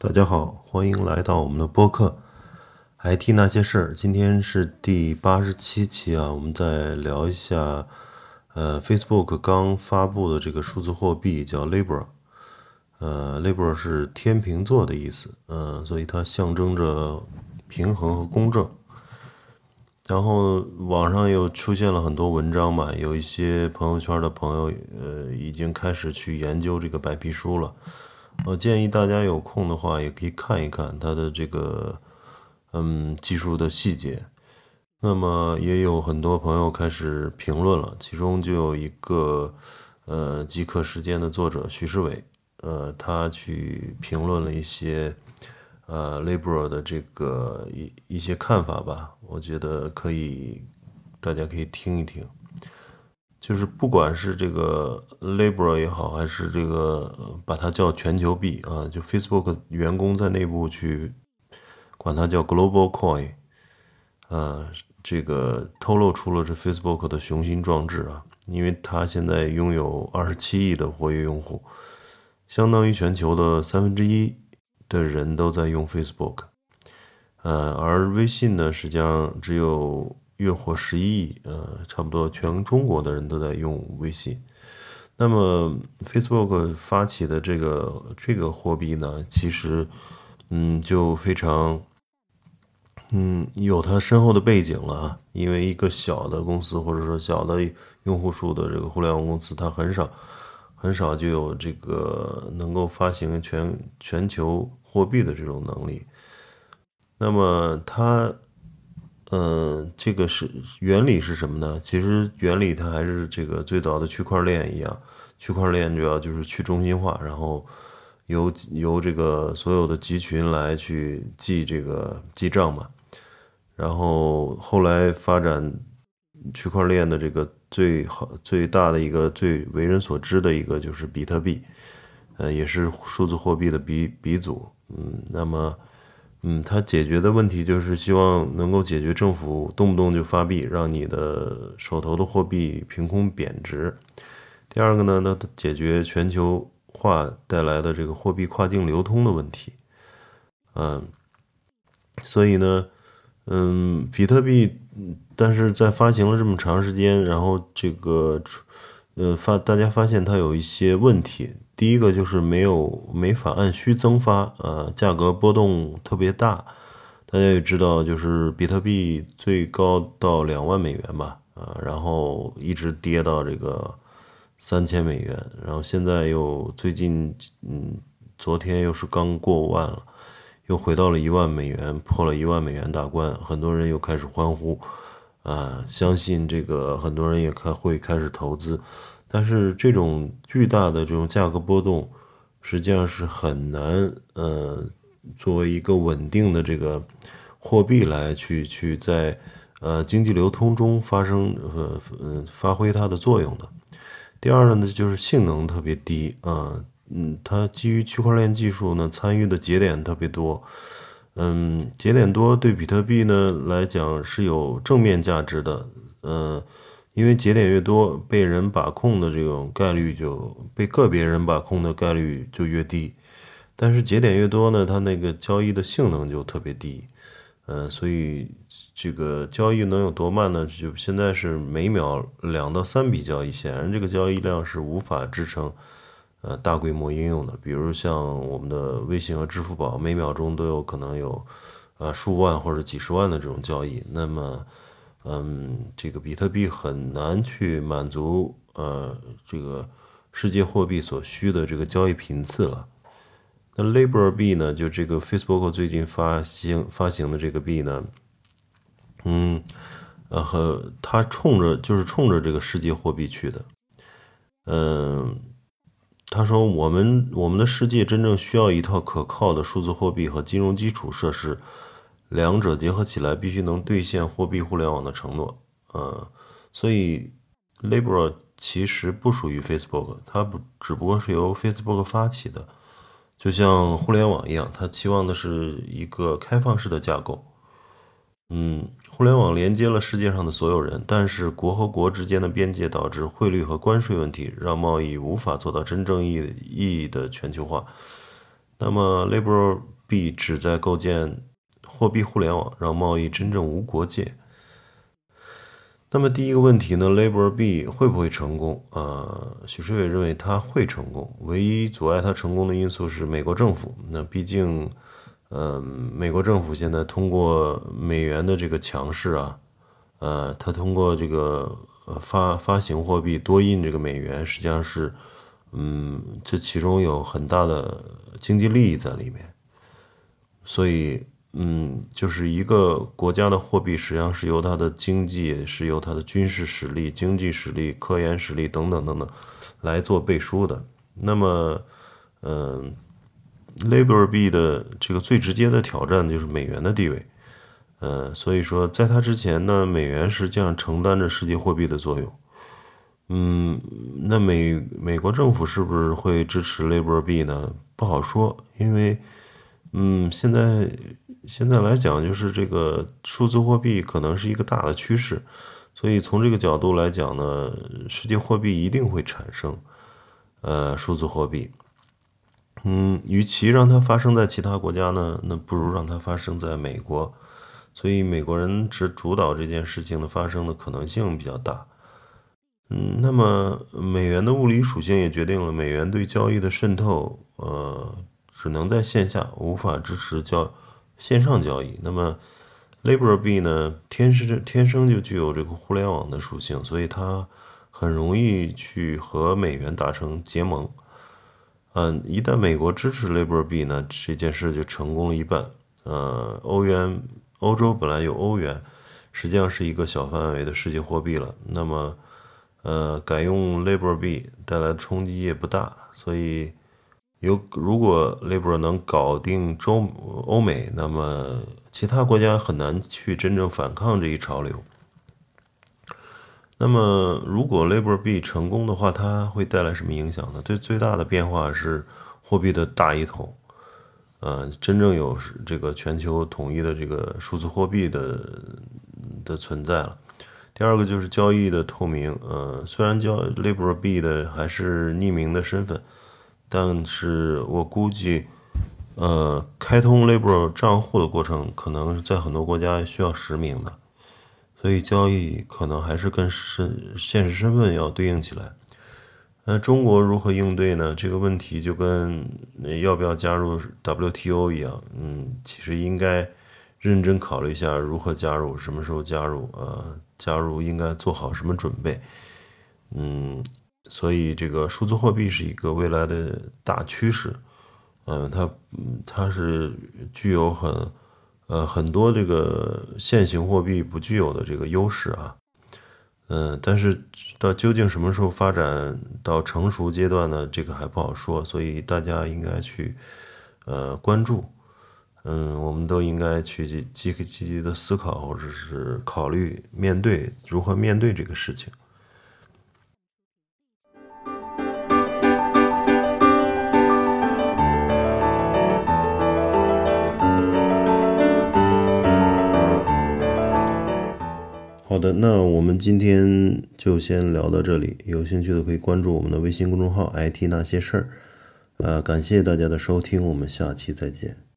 大家好，欢迎来到我们的播客《IT 那些事儿》。今天是第八十七期啊，我们再聊一下，呃，Facebook 刚发布的这个数字货币叫 Libra，呃，Libra 是天平座的意思，嗯，所以它象征着平衡和公正。然后网上又出现了很多文章嘛，有一些朋友圈的朋友，呃，已经开始去研究这个白皮书了。我建议大家有空的话，也可以看一看它的这个，嗯，技术的细节。那么也有很多朋友开始评论了，其中就有一个，呃，极客时间的作者徐世伟，呃，他去评论了一些，呃，Libra 的这个一一些看法吧。我觉得可以，大家可以听一听。就是不管是这个 Libra 也好，还是这个把它叫全球币啊，就 Facebook 员工在内部去管它叫 Global Coin，啊，这个透露出了这 Facebook 的雄心壮志啊，因为它现在拥有二十七亿的活跃用户，相当于全球的三分之一的人都在用 Facebook，呃，而微信呢，实际上只有。月活十一亿，呃，差不多全中国的人都在用微信。那么，Facebook 发起的这个这个货币呢，其实，嗯，就非常，嗯，有它深厚的背景了。因为一个小的公司或者说小的用户数的这个互联网公司，它很少很少就有这个能够发行全全球货币的这种能力。那么它。嗯，这个是原理是什么呢？其实原理它还是这个最早的区块链一样，区块链主要就是去中心化，然后由由这个所有的集群来去记这个记账嘛。然后后来发展区块链的这个最好最大的一个最为人所知的一个就是比特币，呃，也是数字货币的鼻鼻祖。嗯，那么。嗯，它解决的问题就是希望能够解决政府动不动就发币，让你的手头的货币凭空贬值。第二个呢，它解决全球化带来的这个货币跨境流通的问题。嗯，所以呢，嗯，比特币，但是在发行了这么长时间，然后这个，呃，发大家发现它有一些问题。第一个就是没有没法按需增发，呃，价格波动特别大。大家也知道，就是比特币最高到两万美元吧，啊，然后一直跌到这个三千美元，然后现在又最近，嗯，昨天又是刚过万了，又回到了一万美元，破了一万美元大关，很多人又开始欢呼，啊，相信这个很多人也开会开始投资。但是这种巨大的这种价格波动，实际上是很难，呃，作为一个稳定的这个货币来去去在呃经济流通中发生呃嗯发挥它的作用的。第二呢，就是性能特别低啊，嗯，它基于区块链技术呢，参与的节点特别多，嗯，节点多对比特币呢来讲是有正面价值的，嗯。因为节点越多，被人把控的这种概率就被个别人把控的概率就越低，但是节点越多呢，它那个交易的性能就特别低，嗯，所以这个交易能有多慢呢？就现在是每秒两到三笔交易，显然这个交易量是无法支撑呃大规模应用的。比如像我们的微信和支付宝，每秒钟都有可能有呃数万或者几十万的这种交易，那么。嗯，这个比特币很难去满足呃这个世界货币所需的这个交易频次了。那 Libra 币呢？就这个 Facebook 最近发行发行的这个币呢，嗯，呃，和它冲着就是冲着这个世界货币去的。嗯，他说我们我们的世界真正需要一套可靠的数字货币和金融基础设施。两者结合起来，必须能兑现货币互联网的承诺。呃，所以 Libra 其实不属于 Facebook，它不只不过是由 Facebook 发起的，就像互联网一样，它期望的是一个开放式的架构。嗯，互联网连接了世界上的所有人，但是国和国之间的边界导致汇率和关税问题，让贸易无法做到真正意意义的全球化。那么 Libra 币旨在构建货币互联网，让贸易真正无国界。那么第一个问题呢，Labor 币会不会成功？啊，许世伟认为它会成功，唯一阻碍它成功的因素是美国政府。那毕竟，嗯，美国政府现在通过美元的这个强势啊，呃，它通过这个发发行货币多印这个美元，实际上是，嗯，这其中有很大的经济利益在里面，所以。嗯，就是一个国家的货币，实际上是由它的经济，是由它的军事实力、经济实力、科研实力等等等等来做背书的。那么，嗯，Labor 币的这个最直接的挑战就是美元的地位。呃，所以说，在它之前呢，美元实际上承担着世界货币的作用。嗯，那美美国政府是不是会支持 Labor 币呢？不好说，因为，嗯，现在。现在来讲，就是这个数字货币可能是一个大的趋势，所以从这个角度来讲呢，世界货币一定会产生，呃，数字货币。嗯，与其让它发生在其他国家呢，那不如让它发生在美国，所以美国人只主导这件事情的发生的可能性比较大。嗯，那么美元的物理属性也决定了美元对交易的渗透，呃，只能在线下，无法支持交。线上交易，那么 Labor 币呢？天生天生就具有这个互联网的属性，所以它很容易去和美元达成结盟。嗯，一旦美国支持 Labor 币呢，这件事就成功了一半。呃，欧元，欧洲本来有欧元，实际上是一个小范围的世界货币了。那么，呃，改用 Labor 币带来的冲击也不大，所以。有，如果 Libra 能搞定中欧美，那么其他国家很难去真正反抗这一潮流。那么，如果 Libra B 成功的话，它会带来什么影响呢？最最大的变化是货币的大一统，呃，真正有这个全球统一的这个数字货币的的存在了。第二个就是交易的透明，呃，虽然叫 Libra B 的还是匿名的身份。但是我估计，呃，开通 Libra 账户的过程，可能在很多国家需要实名的，所以交易可能还是跟身现实身份要对应起来。那中国如何应对呢？这个问题就跟要不要加入 WTO 一样，嗯，其实应该认真考虑一下如何加入，什么时候加入，呃，加入应该做好什么准备，嗯。所以，这个数字货币是一个未来的大趋势，嗯，它，它是具有很，呃，很多这个现行货币不具有的这个优势啊，嗯，但是到究竟什么时候发展到成熟阶段呢？这个还不好说，所以大家应该去，呃，关注，嗯，我们都应该去积积极积极的思考，或者是考虑面对如何面对这个事情。好的，那我们今天就先聊到这里。有兴趣的可以关注我们的微信公众号 “IT 那些事儿”。呃，感谢大家的收听，我们下期再见。